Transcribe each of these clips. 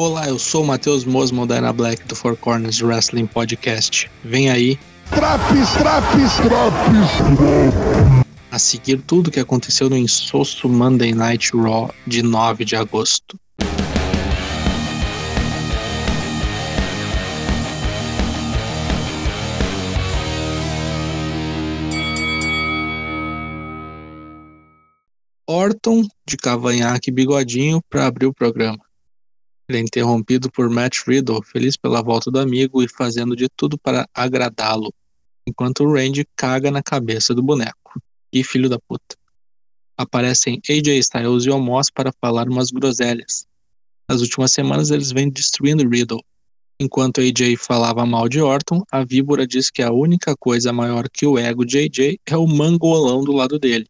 Olá, eu sou o Matheus Mosman da Ana Black do Four Corners Wrestling Podcast. Vem aí. Traps, traps, traps. A seguir tudo o que aconteceu no insosso Monday Night Raw de 9 de agosto. Orton de cavanhaque e bigodinho para abrir o programa. Ele é interrompido por Matt Riddle, feliz pela volta do amigo e fazendo de tudo para agradá-lo, enquanto Randy caga na cabeça do boneco. Que filho da puta. Aparecem AJ Styles e Omos para falar umas groselhas. Nas últimas semanas eles vêm destruindo Riddle. Enquanto AJ falava mal de Orton, a víbora diz que a única coisa maior que o ego de AJ é o mangolão do lado dele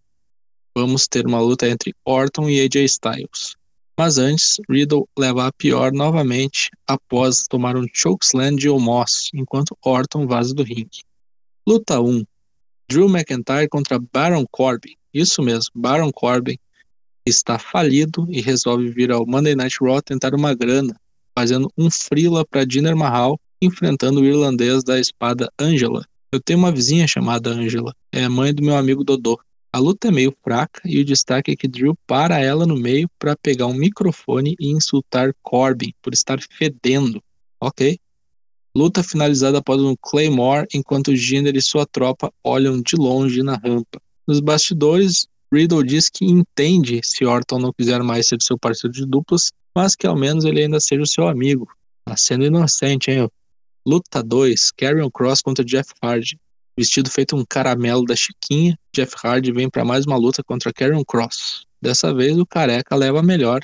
vamos ter uma luta entre Orton e AJ Styles. Mas antes, Riddle leva a pior novamente após tomar um chokeslam de Omos, enquanto Orton vaza do ringue. Luta 1. Drew McIntyre contra Baron Corbin. Isso mesmo, Baron Corbin está falido e resolve vir ao Monday Night Raw tentar uma grana, fazendo um frila para Jinder Mahal, enfrentando o irlandês da espada Angela. Eu tenho uma vizinha chamada Angela, é mãe do meu amigo Dodô. A luta é meio fraca e o destaque é que Drew para ela no meio para pegar um microfone e insultar Corbin por estar fedendo. Ok. Luta finalizada após um Claymore enquanto Jinder e sua tropa olham de longe na rampa. Nos bastidores, Riddle diz que entende se Orton não quiser mais ser seu parceiro de duplas, mas que ao menos ele ainda seja seu amigo. Tá sendo inocente, hein? Luta 2, Karrion Cross contra Jeff Hardy. Vestido feito um caramelo da Chiquinha, Jeff Hardy vem para mais uma luta contra Karen Cross. Dessa vez o careca leva a melhor,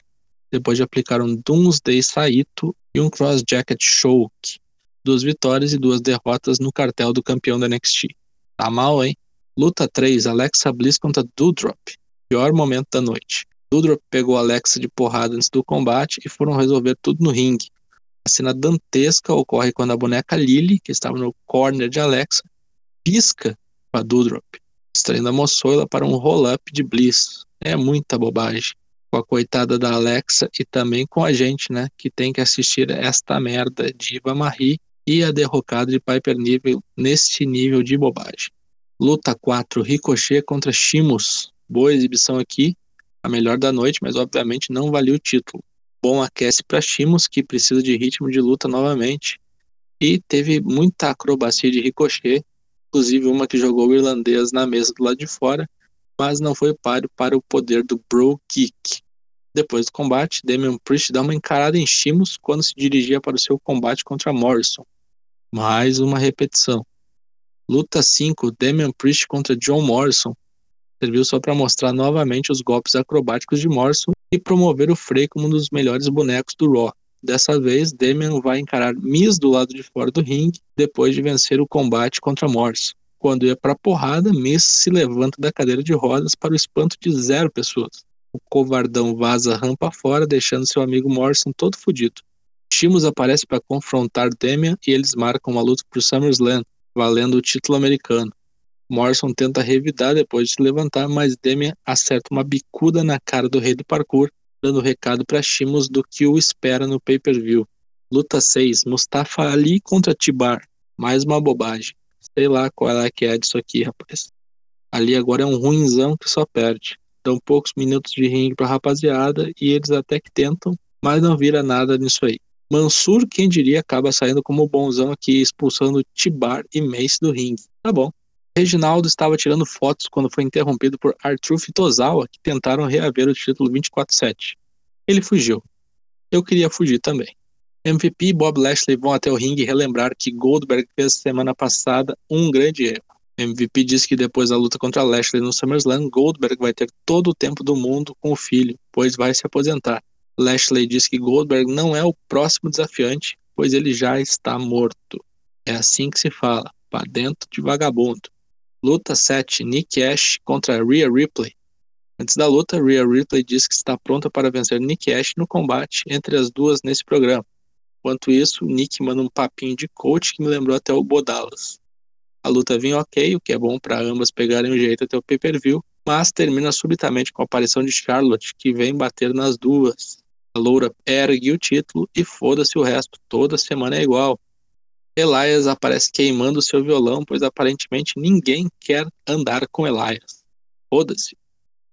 depois de aplicar um Doomsday Saito e um Cross Jacket Choke. Duas vitórias e duas derrotas no cartel do campeão da NXT. Tá mal, hein? Luta 3, Alexa Bliss contra Doudrop. Pior momento da noite. Doudrop pegou Alexa de porrada antes do combate e foram resolver tudo no ringue. A cena dantesca ocorre quando a boneca Lily, que estava no corner de Alexa, pisca com a Dudrop, extraindo a moçoila para um roll-up de Bliss. É muita bobagem. Com a coitada da Alexa e também com a gente, né, que tem que assistir esta merda de Iva Marie e a derrocada de Piper Nível neste nível de bobagem. Luta 4, Ricochet contra Shimos. Boa exibição aqui, a melhor da noite, mas obviamente não valia o título. Bom aquece para Shimos, que precisa de ritmo de luta novamente. E teve muita acrobacia de Ricochet, inclusive uma que jogou o irlandês na mesa do lado de fora, mas não foi páreo para o poder do Bro Kick. Depois do combate, Damian Priest dá uma encarada em Shimos quando se dirigia para o seu combate contra Morrison. Mais uma repetição. Luta 5, Damian Priest contra John Morrison. Serviu só para mostrar novamente os golpes acrobáticos de Morrison e promover o Frey como um dos melhores bonecos do Raw. Dessa vez, Damian vai encarar Miz do lado de fora do ringue depois de vencer o combate contra Morrison. Quando ia para porrada, Miz se levanta da cadeira de rodas para o espanto de zero pessoas. O covardão vaza rampa fora, deixando seu amigo Morrison todo fodido. Shimos aparece para confrontar Damian e eles marcam uma luta por SummerSlam, valendo o título americano. Morrison tenta revidar depois de se levantar, mas Damian acerta uma bicuda na cara do rei do parkour dando recado para Shimos do que o espera no pay-per-view. Luta 6, Mustafa Ali contra Tibar. Mais uma bobagem. Sei lá qual é que é disso aqui, rapaz. Ali agora é um ruinzão que só perde. Dão poucos minutos de ringue pra rapaziada e eles até que tentam, mas não vira nada nisso aí. Mansur, quem diria, acaba saindo como bonzão aqui, expulsando Tibar e Mace do ringue. Tá bom. Reginaldo estava tirando fotos quando foi interrompido por Arthur Fitozawa, que tentaram reaver o título 24-7. Ele fugiu. Eu queria fugir também. MVP e Bob Lashley vão até o ringue relembrar que Goldberg fez semana passada um grande erro. MVP diz que depois da luta contra Lashley no SummerSlam, Goldberg vai ter todo o tempo do mundo com o filho, pois vai se aposentar. Lashley diz que Goldberg não é o próximo desafiante, pois ele já está morto. É assim que se fala, para dentro de vagabundo. Luta 7: Nick Ash contra Rhea Ripley. Antes da luta, Rhea Ripley diz que está pronta para vencer Nick Ash no combate entre as duas nesse programa. Enquanto isso, Nick manda um papinho de coach que me lembrou até o Bodalas. A luta vinha ok, o que é bom para ambas pegarem o jeito até o pay-per-view, mas termina subitamente com a aparição de Charlotte, que vem bater nas duas. A loura ergue o título e foda-se o resto, toda semana é igual. Elias aparece queimando seu violão, pois aparentemente ninguém quer andar com Elias. Foda-se.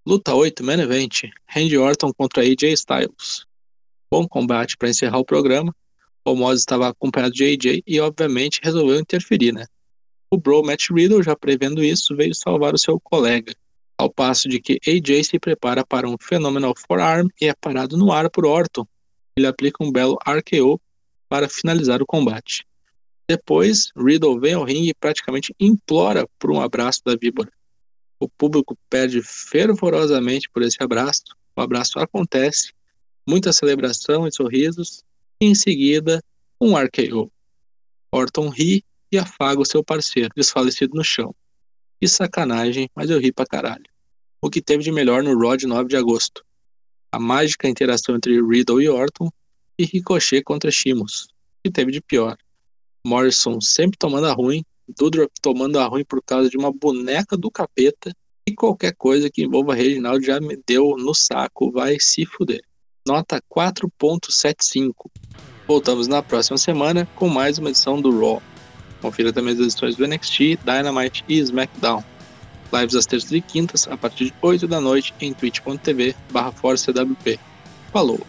Luta 8, Main Event. Randy Orton contra AJ Styles. Bom combate para encerrar o programa. O Moz estava acompanhado de AJ e, obviamente, resolveu interferir, né? O Bro Matt Riddle, já prevendo isso, veio salvar o seu colega, ao passo de que AJ se prepara para um Phenomenal Forearm e é parado no ar por Orton. Ele aplica um belo RKO para finalizar o combate. Depois, Riddle vem ao ringue e praticamente implora por um abraço da víbora. O público pede fervorosamente por esse abraço. O abraço acontece, muita celebração e sorrisos, e em seguida, um RKO. Orton ri e afaga o seu parceiro, desfalecido no chão. Que sacanagem, mas eu ri pra caralho. O que teve de melhor no Raw de 9 de agosto? A mágica interação entre Riddle e Orton e Ricochet contra Shimos. O que teve de pior? Morrison sempre tomando a ruim, Dudrop tomando a ruim por causa de uma boneca do capeta e qualquer coisa que envolva Reginaldo já me deu no saco, vai se fuder. Nota 4.75. Voltamos na próxima semana com mais uma edição do Raw. Confira também as edições do NXT, Dynamite e SmackDown. Lives às terças e quintas, a partir de 8 da noite, em twitch.tv barra Falou!